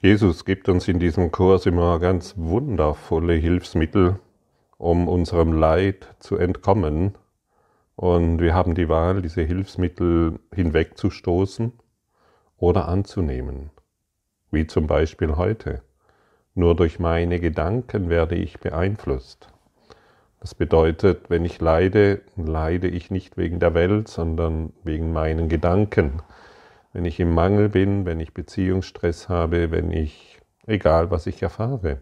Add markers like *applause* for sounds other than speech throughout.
Jesus gibt uns in diesem Kurs immer ganz wundervolle Hilfsmittel, um unserem Leid zu entkommen. Und wir haben die Wahl, diese Hilfsmittel hinwegzustoßen oder anzunehmen. Wie zum Beispiel heute. Nur durch meine Gedanken werde ich beeinflusst. Das bedeutet, wenn ich leide, leide ich nicht wegen der Welt, sondern wegen meinen Gedanken. Wenn ich im Mangel bin, wenn ich Beziehungsstress habe, wenn ich, egal was ich erfahre.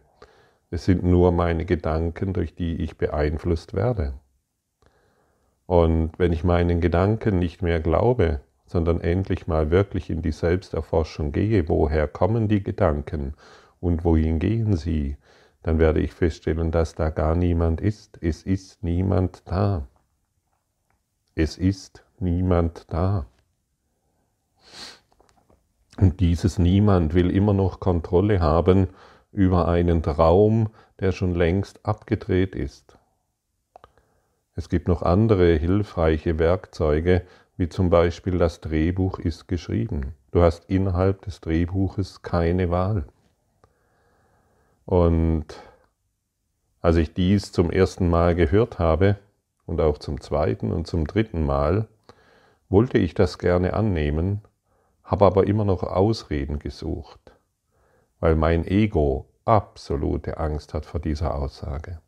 Es sind nur meine Gedanken, durch die ich beeinflusst werde. Und wenn ich meinen Gedanken nicht mehr glaube, sondern endlich mal wirklich in die Selbsterforschung gehe, woher kommen die Gedanken und wohin gehen sie, dann werde ich feststellen, dass da gar niemand ist. Es ist niemand da. Es ist niemand da. Und dieses Niemand will immer noch Kontrolle haben über einen Traum, der schon längst abgedreht ist. Es gibt noch andere hilfreiche Werkzeuge, wie zum Beispiel das Drehbuch ist geschrieben. Du hast innerhalb des Drehbuches keine Wahl. Und als ich dies zum ersten Mal gehört habe und auch zum zweiten und zum dritten Mal, wollte ich das gerne annehmen, habe aber immer noch Ausreden gesucht, weil mein Ego absolute Angst hat vor dieser Aussage.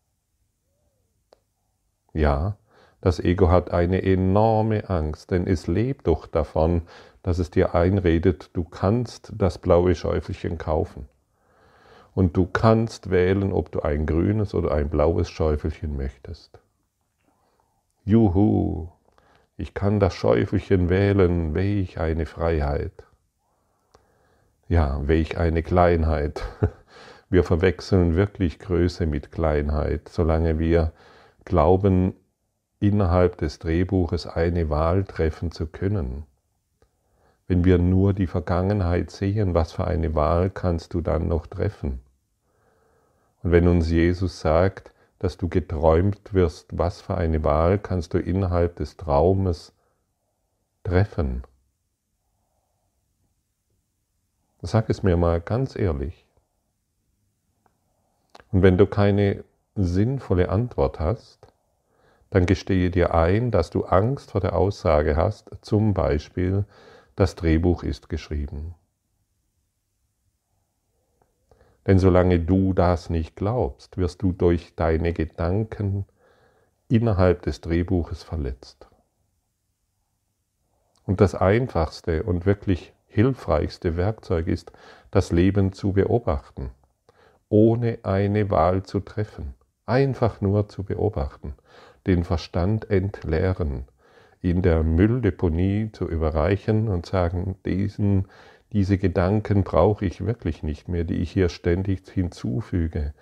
Ja, das Ego hat eine enorme Angst, denn es lebt doch davon, dass es dir einredet, du kannst das blaue Schäufelchen kaufen. Und du kannst wählen, ob du ein grünes oder ein blaues Schäufelchen möchtest. Juhu, ich kann das Schäufelchen wählen, welch eine Freiheit. Ja, welch eine Kleinheit. *laughs* Wir verwechseln wirklich Größe mit Kleinheit, solange wir glauben, innerhalb des Drehbuches eine Wahl treffen zu können. Wenn wir nur die Vergangenheit sehen, was für eine Wahl kannst du dann noch treffen? Und wenn uns Jesus sagt, dass du geträumt wirst, was für eine Wahl kannst du innerhalb des Traumes treffen? Sag es mir mal ganz ehrlich. Und wenn du keine sinnvolle Antwort hast, dann gestehe dir ein, dass du Angst vor der Aussage hast, zum Beispiel, das Drehbuch ist geschrieben. Denn solange du das nicht glaubst, wirst du durch deine Gedanken innerhalb des Drehbuches verletzt. Und das einfachste und wirklich hilfreichste Werkzeug ist, das Leben zu beobachten, ohne eine Wahl zu treffen, einfach nur zu beobachten, den Verstand entleeren, in der Mülldeponie zu überreichen und sagen, diesen diese Gedanken brauche ich wirklich nicht mehr, die ich hier ständig hinzufüge.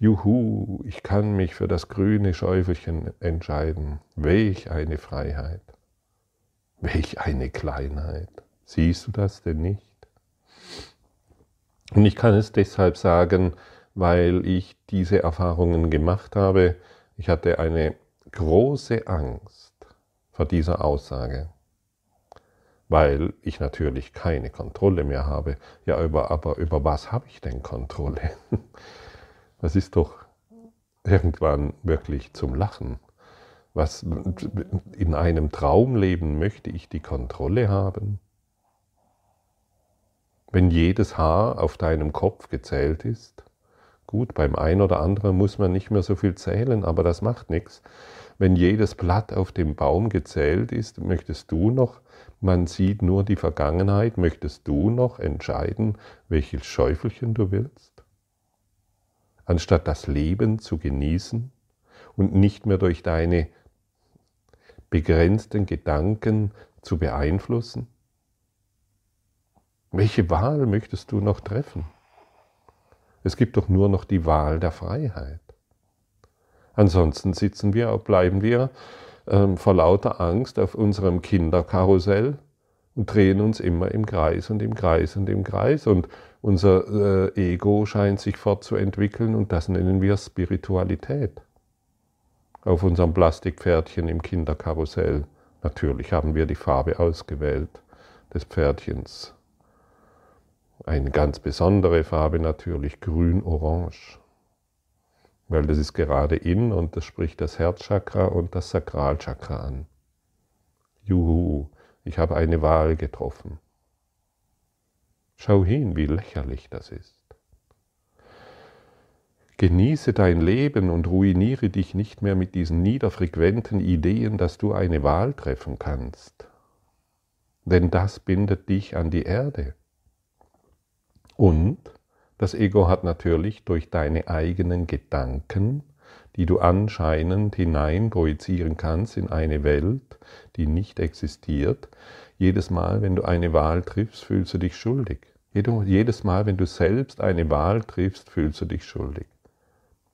Juhu, ich kann mich für das grüne Schäufelchen entscheiden. Welch eine Freiheit. Welch eine Kleinheit. Siehst du das denn nicht? Und ich kann es deshalb sagen, weil ich diese Erfahrungen gemacht habe. Ich hatte eine große Angst vor dieser Aussage weil ich natürlich keine Kontrolle mehr habe. Ja, über, aber über was habe ich denn Kontrolle? *laughs* Das ist doch irgendwann wirklich zum Lachen. Was, in einem Traumleben möchte ich die Kontrolle haben? Wenn jedes Haar auf deinem Kopf gezählt ist, gut, beim einen oder anderen muss man nicht mehr so viel zählen, aber das macht nichts. Wenn jedes Blatt auf dem Baum gezählt ist, möchtest du noch man sieht nur die Vergangenheit. Möchtest du noch entscheiden, welches Schäufelchen du willst? Anstatt das Leben zu genießen und nicht mehr durch deine begrenzten Gedanken zu beeinflussen? Welche Wahl möchtest du noch treffen? Es gibt doch nur noch die Wahl der Freiheit. Ansonsten sitzen wir, bleiben wir ähm, vor lauter Angst auf unserem Kinderkarussell und drehen uns immer im Kreis und im Kreis und im Kreis. Und unser äh, Ego scheint sich fortzuentwickeln und das nennen wir Spiritualität. Auf unserem Plastikpferdchen im Kinderkarussell. Natürlich haben wir die Farbe ausgewählt des Pferdchens. Eine ganz besondere Farbe natürlich grün-orange, weil das ist gerade in und das spricht das Herzchakra und das Sakralchakra an. Juhu, ich habe eine Wahl getroffen. Schau hin, wie lächerlich das ist. Genieße dein Leben und ruiniere dich nicht mehr mit diesen niederfrequenten Ideen, dass du eine Wahl treffen kannst. Denn das bindet dich an die Erde. Und das Ego hat natürlich durch deine eigenen Gedanken, die du anscheinend hinein projizieren kannst in eine Welt, die nicht existiert, jedes Mal, wenn du eine Wahl triffst, fühlst du dich schuldig. Jedes Mal, wenn du selbst eine Wahl triffst, fühlst du dich schuldig.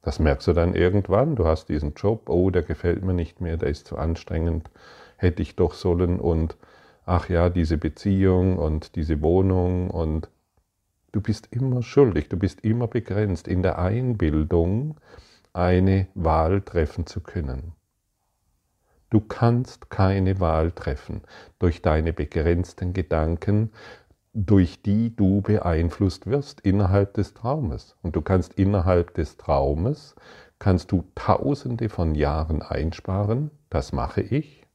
Das merkst du dann irgendwann. Du hast diesen Job, oh, der gefällt mir nicht mehr, der ist zu anstrengend, hätte ich doch sollen und ach ja, diese Beziehung und diese Wohnung und du bist immer schuldig, du bist immer begrenzt in der Einbildung, eine Wahl treffen zu können. Du kannst keine Wahl treffen durch deine begrenzten Gedanken, durch die du beeinflusst wirst innerhalb des Traumes. Und du kannst innerhalb des Traumes, kannst du tausende von Jahren einsparen, das mache ich,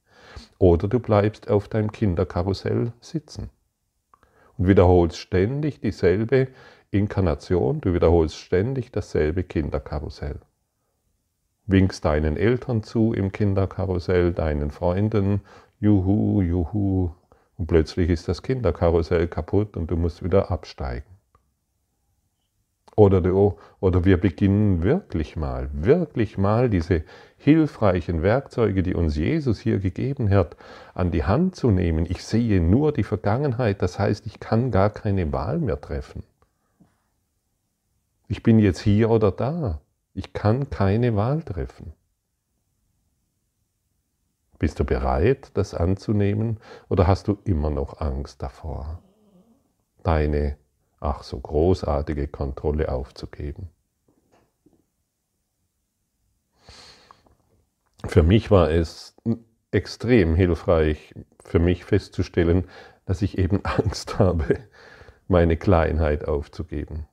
oder du bleibst auf deinem Kinderkarussell sitzen und wiederholst ständig dieselbe Inkarnation, du wiederholst ständig dasselbe Kinderkarussell. Winkst deinen Eltern zu im Kinderkarussell, deinen Freunden, juhu, juhu, und plötzlich ist das Kinderkarussell kaputt und du musst wieder absteigen. Oder, oder wir beginnen wirklich mal, wirklich mal diese hilfreichen Werkzeuge, die uns Jesus hier gegeben hat, an die Hand zu nehmen. Ich sehe nur die Vergangenheit, das heißt, ich kann gar keine Wahl mehr treffen. Ich bin jetzt hier oder da. Ich kann keine Wahl treffen. Bist du bereit, das anzunehmen oder hast du immer noch Angst davor, deine ach so großartige Kontrolle aufzugeben? Für mich war es extrem hilfreich, für mich festzustellen, dass ich eben *laughs* Angst habe, meine Kleinheit aufzugeben.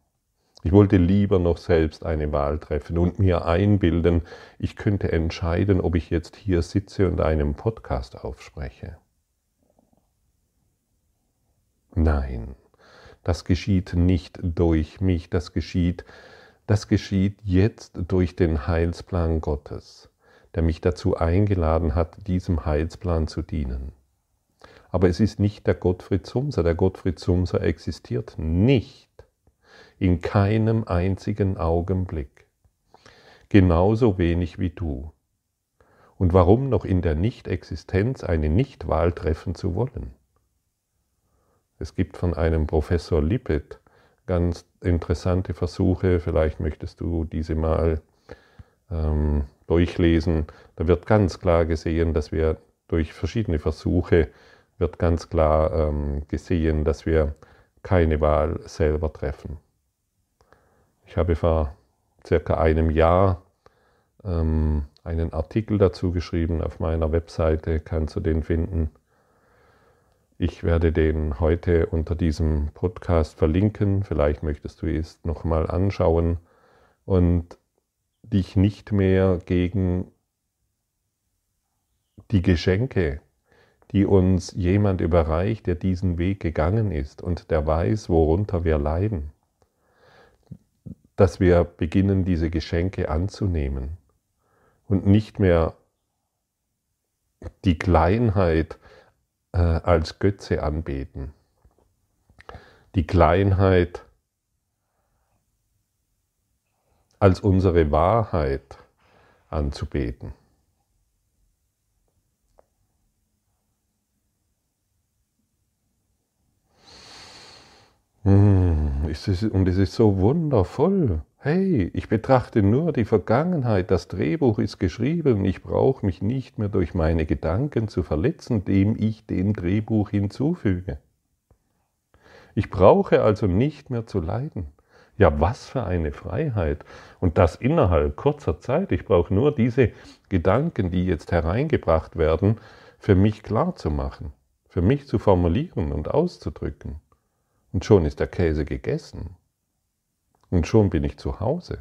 Ich wollte lieber noch selbst eine Wahl treffen und mir einbilden, ich könnte entscheiden, ob ich jetzt hier sitze und einen Podcast aufspreche. Nein, das geschieht nicht durch mich, das geschieht, das geschieht jetzt durch den Heilsplan Gottes, der mich dazu eingeladen hat, diesem Heilsplan zu dienen. Aber es ist nicht der Gottfried Sumser, der Gottfried Sumser existiert nicht in keinem einzigen Augenblick. Genauso wenig wie du. Und warum noch in der Nichtexistenz eine Nichtwahl treffen zu wollen? Es gibt von einem Professor Lippet ganz interessante Versuche, vielleicht möchtest du diese mal ähm, durchlesen. Da wird ganz klar gesehen, dass wir durch verschiedene Versuche wird ganz klar ähm, gesehen, dass wir keine Wahl selber treffen. Ich habe vor circa einem Jahr ähm, einen Artikel dazu geschrieben auf meiner Webseite, kannst du den finden. Ich werde den heute unter diesem Podcast verlinken. Vielleicht möchtest du es nochmal anschauen und dich nicht mehr gegen die Geschenke, die uns jemand überreicht, der diesen Weg gegangen ist und der weiß, worunter wir leiden, dass wir beginnen, diese Geschenke anzunehmen und nicht mehr die Kleinheit äh, als Götze anbeten. Die Kleinheit als unsere Wahrheit anzubeten. Hm, und es ist so wundervoll. Hey, ich betrachte nur die Vergangenheit, das Drehbuch ist geschrieben, ich brauche mich nicht mehr durch meine Gedanken zu verletzen, dem ich dem Drehbuch hinzufüge. Ich brauche also nicht mehr zu leiden. Ja, was für eine Freiheit. Und das innerhalb kurzer Zeit. Ich brauche nur diese Gedanken, die jetzt hereingebracht werden, für mich klar zu machen, für mich zu formulieren und auszudrücken. Und schon ist der Käse gegessen. Und schon bin ich zu Hause.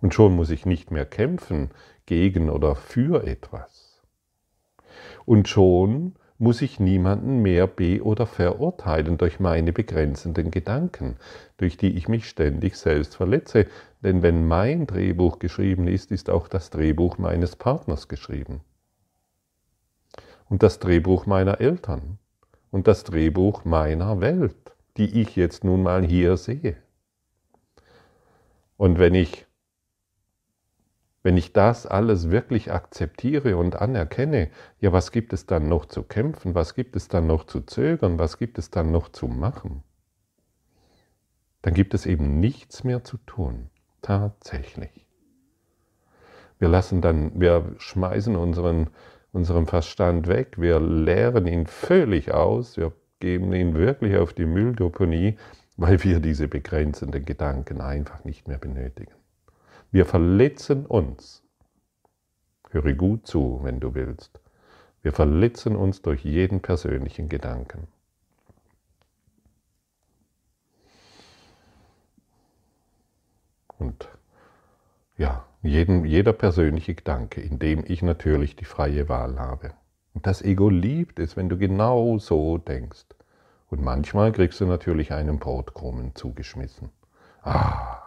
Und schon muss ich nicht mehr kämpfen gegen oder für etwas. Und schon muss ich niemanden mehr be- oder verurteilen durch meine begrenzenden Gedanken, durch die ich mich ständig selbst verletze. Denn wenn mein Drehbuch geschrieben ist, ist auch das Drehbuch meines Partners geschrieben. Und das Drehbuch meiner Eltern. Und das Drehbuch meiner Welt, die ich jetzt nun mal hier sehe. Und wenn ich wenn ich das alles wirklich akzeptiere und anerkenne, ja, was gibt es dann noch zu kämpfen? Was gibt es dann noch zu zögern? Was gibt es dann noch zu machen? Dann gibt es eben nichts mehr zu tun. Tatsächlich. Wir lassen dann, wir schmeißen unseren, unseren Verstand weg, wir leeren ihn völlig aus, wir geben ihn wirklich auf die Mülldeponie, weil wir diese begrenzenden Gedanken einfach nicht mehr benötigen. Wir verletzen uns. Höre gut zu, wenn du willst. Wir verletzen uns durch jeden persönlichen Gedanken. Und ja, jeden, jeder persönliche Gedanke, in dem ich natürlich die freie Wahl habe. Und das Ego liebt es, wenn du genau so denkst. Und manchmal kriegst du natürlich einen Brotkrumen zugeschmissen. Ah,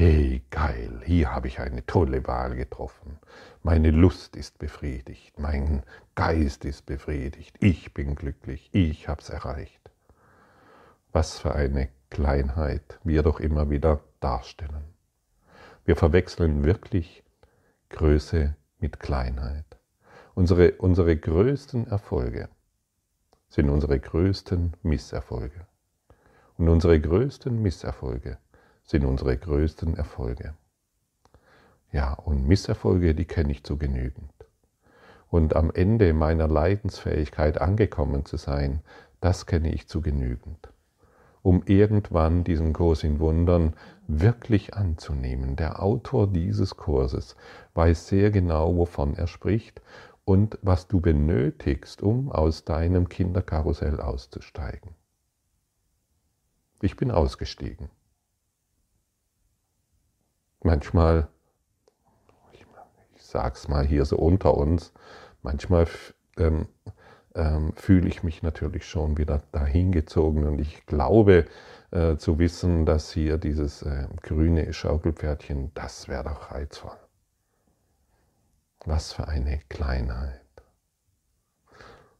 Hey, geil, hier habe ich eine tolle Wahl getroffen. Meine Lust ist befriedigt, mein Geist ist befriedigt, ich bin glücklich, ich habe es erreicht. Was für eine Kleinheit wir doch immer wieder darstellen. Wir verwechseln wirklich Größe mit Kleinheit. Unsere, unsere größten Erfolge sind unsere größten Misserfolge. Und unsere größten Misserfolge sind unsere größten Erfolge. Ja, und Misserfolge, die kenne ich zu genügend. Und am Ende meiner Leidensfähigkeit angekommen zu sein, das kenne ich zu genügend. Um irgendwann diesen Kurs in Wundern wirklich anzunehmen. Der Autor dieses Kurses weiß sehr genau, wovon er spricht und was du benötigst, um aus deinem Kinderkarussell auszusteigen. Ich bin ausgestiegen. Manchmal, ich, ich sag's mal hier so unter uns, manchmal ähm, ähm, fühle ich mich natürlich schon wieder dahingezogen und ich glaube äh, zu wissen, dass hier dieses äh, grüne Schaukelpferdchen, das wäre doch reizvoll. Was für eine Kleinheit.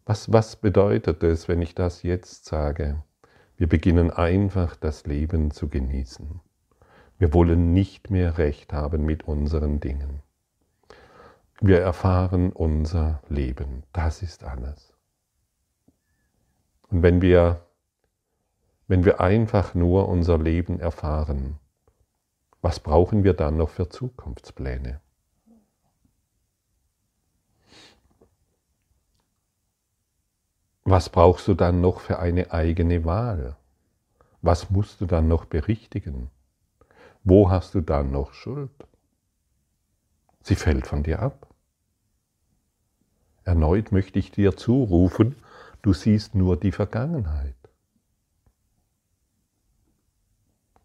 Was, was bedeutet es, wenn ich das jetzt sage? Wir beginnen einfach das Leben zu genießen. Wir wollen nicht mehr recht haben mit unseren Dingen. Wir erfahren unser Leben. Das ist alles. Und wenn wir, wenn wir einfach nur unser Leben erfahren, was brauchen wir dann noch für Zukunftspläne? Was brauchst du dann noch für eine eigene Wahl? Was musst du dann noch berichtigen? Wo hast du dann noch Schuld? Sie fällt von dir ab. Erneut möchte ich dir zurufen, du siehst nur die Vergangenheit.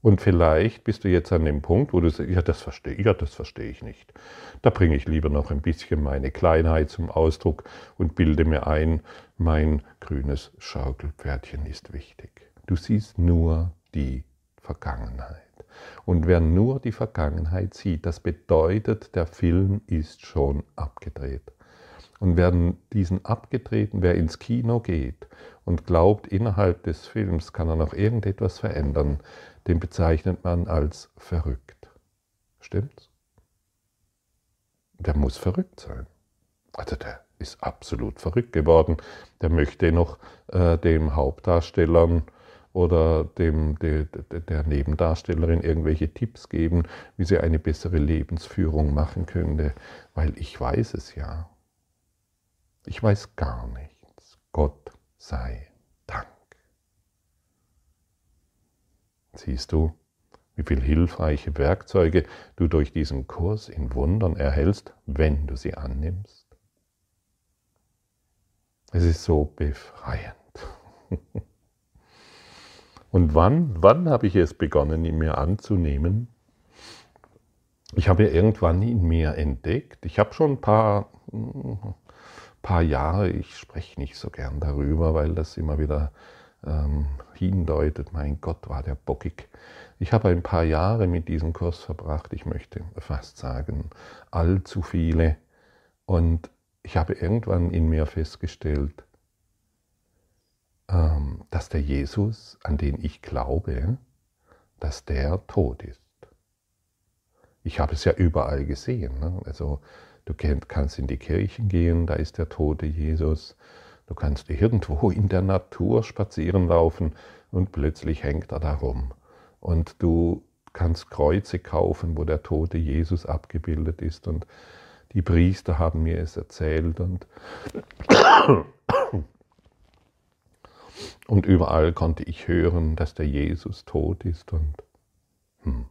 Und vielleicht bist du jetzt an dem Punkt, wo du sagst, ja, das verstehe ja, das verstehe ich nicht. Da bringe ich lieber noch ein bisschen meine Kleinheit zum Ausdruck und bilde mir ein, mein grünes Schaukelpferdchen ist wichtig. Du siehst nur die Vergangenheit. Und wer nur die Vergangenheit sieht, das bedeutet, der Film ist schon abgedreht. Und wer diesen abgedrehten, wer ins Kino geht und glaubt, innerhalb des Films kann er noch irgendetwas verändern, den bezeichnet man als verrückt. Stimmt's? Der muss verrückt sein. Also der ist absolut verrückt geworden. Der möchte noch äh, dem Hauptdarstellern oder dem, der, der Nebendarstellerin irgendwelche Tipps geben, wie sie eine bessere Lebensführung machen könnte, weil ich weiß es ja. Ich weiß gar nichts. Gott sei Dank. Siehst du, wie viele hilfreiche Werkzeuge du durch diesen Kurs in Wundern erhältst, wenn du sie annimmst? Es ist so befreiend. *laughs* Und wann, wann habe ich es begonnen, in mir anzunehmen? Ich habe irgendwann in mir entdeckt, ich habe schon ein paar, paar Jahre, ich spreche nicht so gern darüber, weil das immer wieder ähm, hindeutet, mein Gott, war der bockig. Ich habe ein paar Jahre mit diesem Kurs verbracht, ich möchte fast sagen, allzu viele. Und ich habe irgendwann in mir festgestellt, ähm, dass der Jesus, an den ich glaube, dass der tot ist. Ich habe es ja überall gesehen. Ne? Also du kannst in die Kirchen gehen, da ist der tote Jesus. Du kannst irgendwo in der Natur spazieren laufen und plötzlich hängt er da rum. Und du kannst Kreuze kaufen, wo der tote Jesus abgebildet ist. Und die Priester haben mir es erzählt. Und, *coughs* und überall konnte ich hören, dass der Jesus tot ist. Und hm,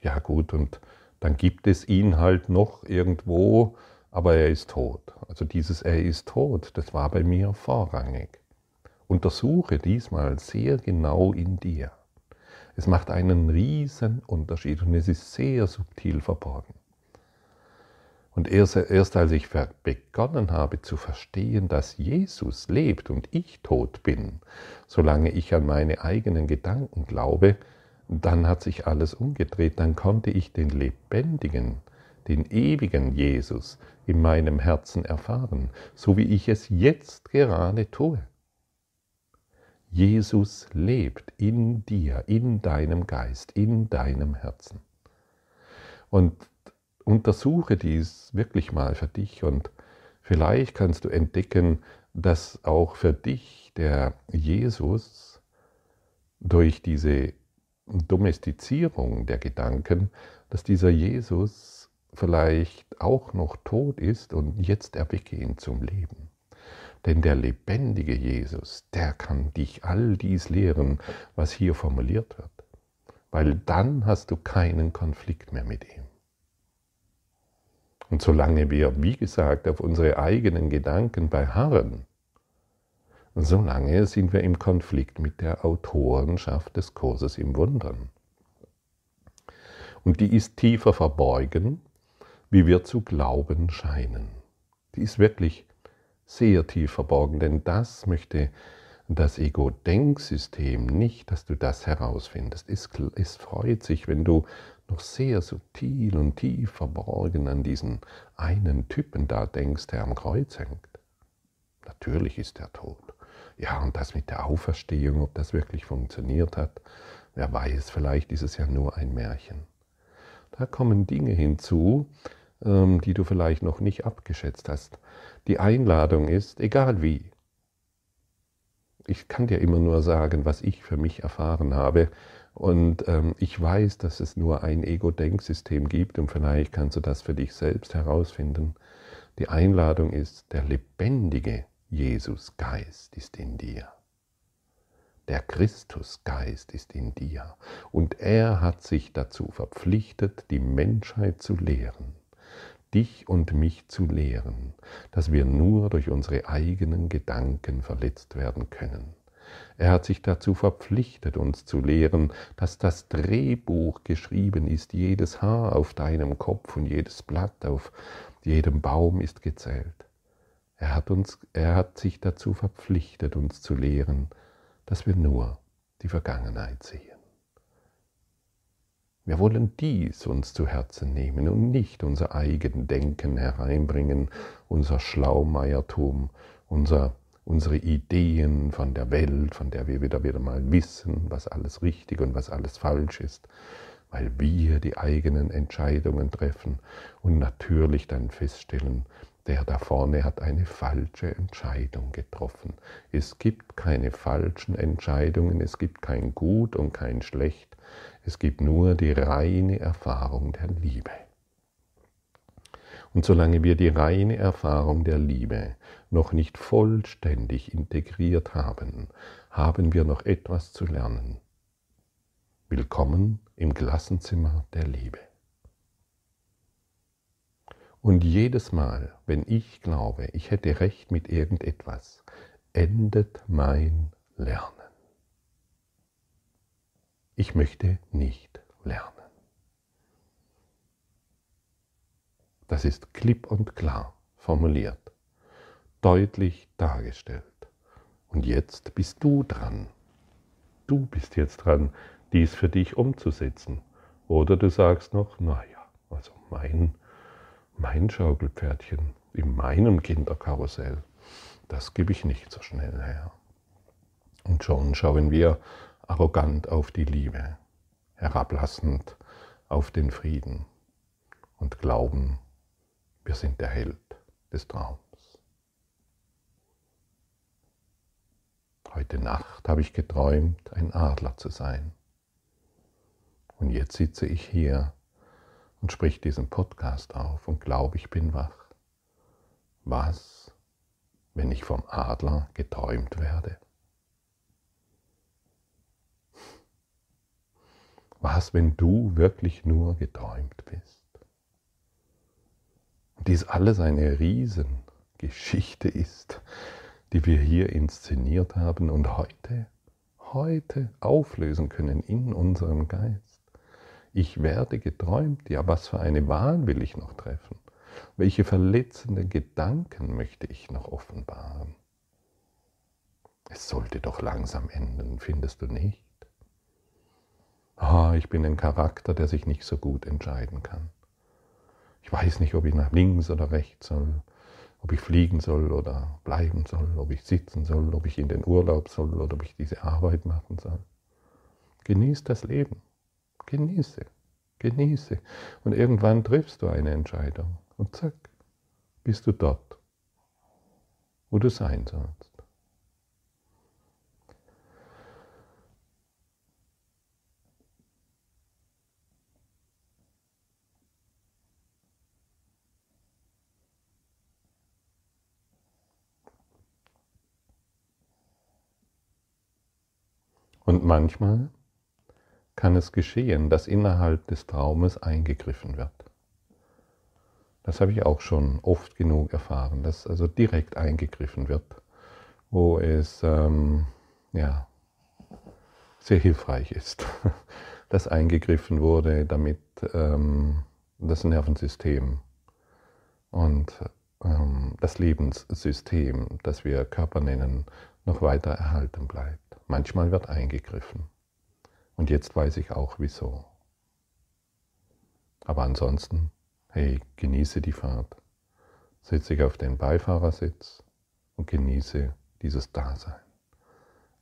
ja gut, und dann gibt es ihn halt noch irgendwo, aber er ist tot. Also dieses Er ist tot, das war bei mir vorrangig. Untersuche diesmal sehr genau in dir. Es macht einen riesen Unterschied und es ist sehr subtil verborgen. Und erst, erst als ich begonnen habe zu verstehen, dass Jesus lebt und ich tot bin, solange ich an meine eigenen Gedanken glaube, dann hat sich alles umgedreht, dann konnte ich den lebendigen, den ewigen Jesus in meinem Herzen erfahren, so wie ich es jetzt gerade tue. Jesus lebt in dir, in deinem Geist, in deinem Herzen. Und untersuche dies wirklich mal für dich und vielleicht kannst du entdecken, dass auch für dich der Jesus durch diese Domestizierung der Gedanken, dass dieser Jesus vielleicht auch noch tot ist und jetzt erwecke ihn zum Leben. Denn der lebendige Jesus, der kann dich all dies lehren, was hier formuliert wird. Weil dann hast du keinen Konflikt mehr mit ihm. Und solange wir, wie gesagt, auf unsere eigenen Gedanken beharren, solange sind wir im Konflikt mit der Autorenschaft des Kurses im Wundern. Und die ist tiefer verborgen, wie wir zu glauben scheinen. Die ist wirklich sehr tief verborgen, denn das möchte das Ego-Denksystem nicht, dass du das herausfindest. Es, es freut sich, wenn du noch sehr subtil und tief verborgen an diesen einen Typen da denkst, der am Kreuz hängt. Natürlich ist er tot. Ja, und das mit der Auferstehung, ob das wirklich funktioniert hat, wer weiß, vielleicht ist es ja nur ein Märchen. Da kommen Dinge hinzu, ähm, die du vielleicht noch nicht abgeschätzt hast. Die Einladung ist, egal wie, ich kann dir immer nur sagen, was ich für mich erfahren habe. Und ähm, ich weiß, dass es nur ein Ego-Denksystem gibt und vielleicht kannst du das für dich selbst herausfinden. Die Einladung ist, der lebendige Jesus Geist ist in dir. Der Christusgeist ist in dir und er hat sich dazu verpflichtet, die Menschheit zu lehren, dich und mich zu lehren, dass wir nur durch unsere eigenen Gedanken verletzt werden können. Er hat sich dazu verpflichtet, uns zu lehren, dass das Drehbuch geschrieben ist, jedes Haar auf deinem Kopf und jedes Blatt auf jedem Baum ist gezählt. Er hat, uns, er hat sich dazu verpflichtet, uns zu lehren, dass wir nur die Vergangenheit sehen. Wir wollen dies uns zu Herzen nehmen und nicht unser eigen Denken hereinbringen, unser Schlaumeiertum, unser, unsere Ideen von der Welt, von der wir wieder, wieder mal wissen, was alles richtig und was alles falsch ist, weil wir die eigenen Entscheidungen treffen und natürlich dann feststellen, der da vorne hat eine falsche Entscheidung getroffen. Es gibt keine falschen Entscheidungen, es gibt kein Gut und kein Schlecht, es gibt nur die reine Erfahrung der Liebe. Und solange wir die reine Erfahrung der Liebe noch nicht vollständig integriert haben, haben wir noch etwas zu lernen. Willkommen im Klassenzimmer der Liebe. Und jedes Mal, wenn ich glaube, ich hätte recht mit irgendetwas, endet mein lernen. Ich möchte nicht lernen. Das ist klipp und klar formuliert, deutlich dargestellt. Und jetzt bist du dran. Du bist jetzt dran, dies für dich umzusetzen. Oder du sagst noch, naja, also mein, mein Schaukelpferdchen in meinem Kinderkarussell, das gebe ich nicht so schnell her. Und schon schauen wir arrogant auf die Liebe, herablassend auf den Frieden und glauben, wir sind der Held des Traums. Heute Nacht habe ich geträumt, ein Adler zu sein. Und jetzt sitze ich hier und sprich diesen Podcast auf und glaube, ich bin wach. Was, wenn ich vom Adler geträumt werde? Was, wenn du wirklich nur geträumt bist? Und dies alles eine Riesengeschichte ist, die wir hier inszeniert haben und heute, heute auflösen können in unserem Geist. Ich werde geträumt, ja, was für eine Wahl will ich noch treffen? Welche verletzenden Gedanken möchte ich noch offenbaren? Es sollte doch langsam enden, findest du nicht? Ah, ich bin ein Charakter, der sich nicht so gut entscheiden kann. Ich weiß nicht, ob ich nach links oder rechts soll, ob ich fliegen soll oder bleiben soll, ob ich sitzen soll, ob ich in den Urlaub soll oder ob ich diese Arbeit machen soll. Genieß das Leben. Genieße, genieße. Und irgendwann triffst du eine Entscheidung und zack, bist du dort, wo du sein sollst. Und manchmal kann es geschehen, dass innerhalb des Traumes eingegriffen wird. Das habe ich auch schon oft genug erfahren, dass also direkt eingegriffen wird, wo es ähm, ja, sehr hilfreich ist, *laughs* dass eingegriffen wurde, damit ähm, das Nervensystem und ähm, das Lebenssystem, das wir Körper nennen, noch weiter erhalten bleibt. Manchmal wird eingegriffen. Und jetzt weiß ich auch wieso. Aber ansonsten, hey, genieße die Fahrt. Setz dich auf den Beifahrersitz und genieße dieses Dasein.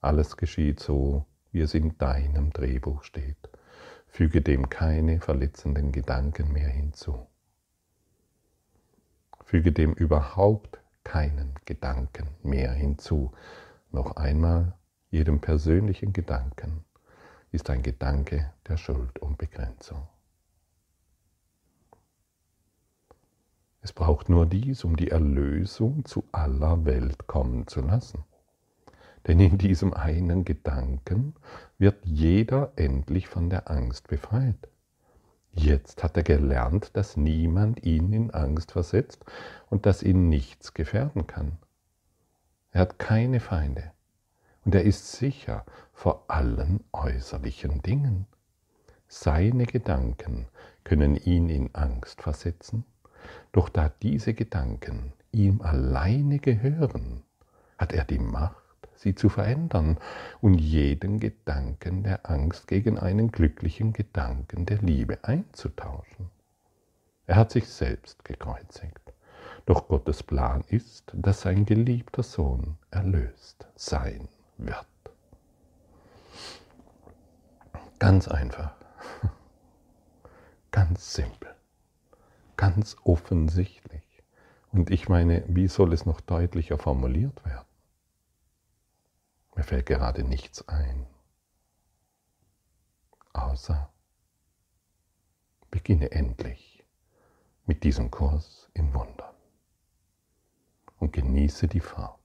Alles geschieht so, wie es in deinem Drehbuch steht. Füge dem keine verletzenden Gedanken mehr hinzu. Füge dem überhaupt keinen Gedanken mehr hinzu. Noch einmal, jedem persönlichen Gedanken ist ein Gedanke der Schuld und Begrenzung. Es braucht nur dies, um die Erlösung zu aller Welt kommen zu lassen. Denn in diesem einen Gedanken wird jeder endlich von der Angst befreit. Jetzt hat er gelernt, dass niemand ihn in Angst versetzt und dass ihn nichts gefährden kann. Er hat keine Feinde und er ist sicher vor allen äußerlichen Dingen. Seine Gedanken können ihn in Angst versetzen, doch da diese Gedanken ihm alleine gehören, hat er die Macht, sie zu verändern und jeden Gedanken der Angst gegen einen glücklichen Gedanken der Liebe einzutauschen. Er hat sich selbst gekreuzigt. Doch Gottes Plan ist, dass sein geliebter Sohn erlöst sein wird. Ganz einfach, ganz simpel, ganz offensichtlich. Und ich meine, wie soll es noch deutlicher formuliert werden? Mir fällt gerade nichts ein, außer beginne endlich mit diesem Kurs in Wundern und genieße die Fahrt.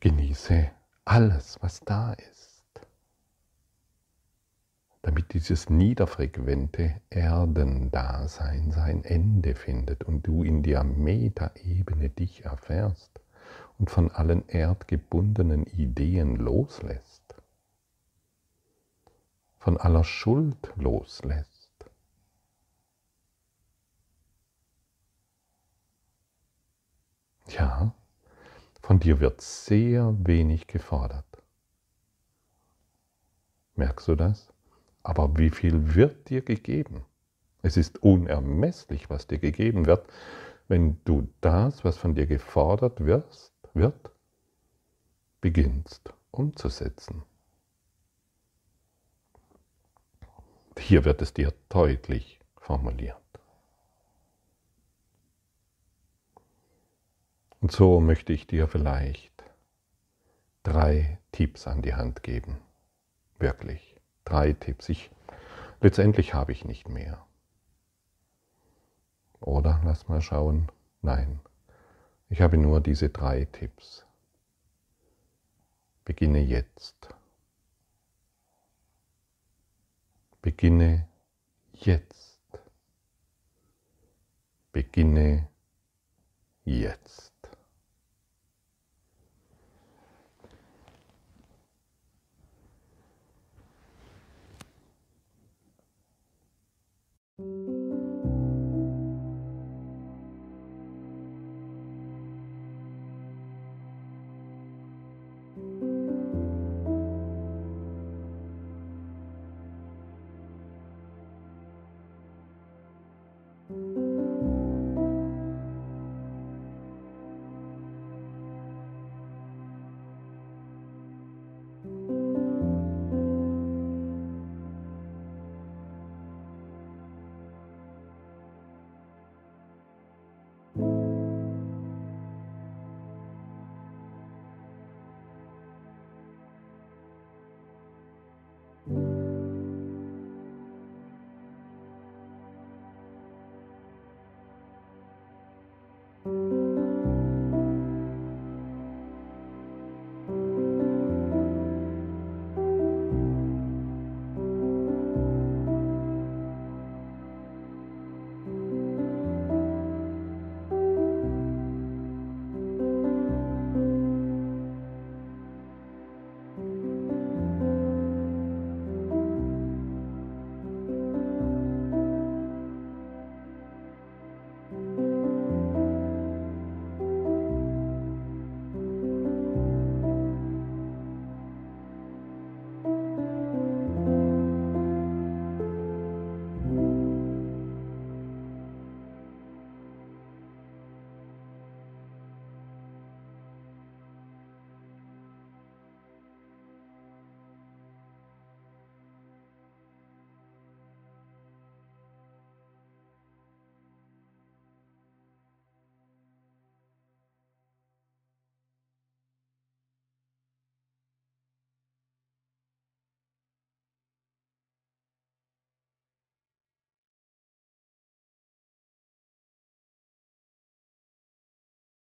Genieße alles, was da ist, damit dieses niederfrequente Erdendasein sein Ende findet und du in der Metaebene dich erfährst und von allen erdgebundenen Ideen loslässt, von aller Schuld loslässt, ja, von dir wird sehr wenig gefordert. Merkst du das? Aber wie viel wird dir gegeben? Es ist unermesslich, was dir gegeben wird, wenn du das, was von dir gefordert wirst, wird, beginnst umzusetzen. Hier wird es dir deutlich formuliert. Und so möchte ich dir vielleicht drei Tipps an die Hand geben. Wirklich. Drei Tipps. Ich, letztendlich habe ich nicht mehr. Oder lass mal schauen. Nein. Ich habe nur diese drei Tipps. Beginne jetzt. Beginne jetzt. Beginne jetzt.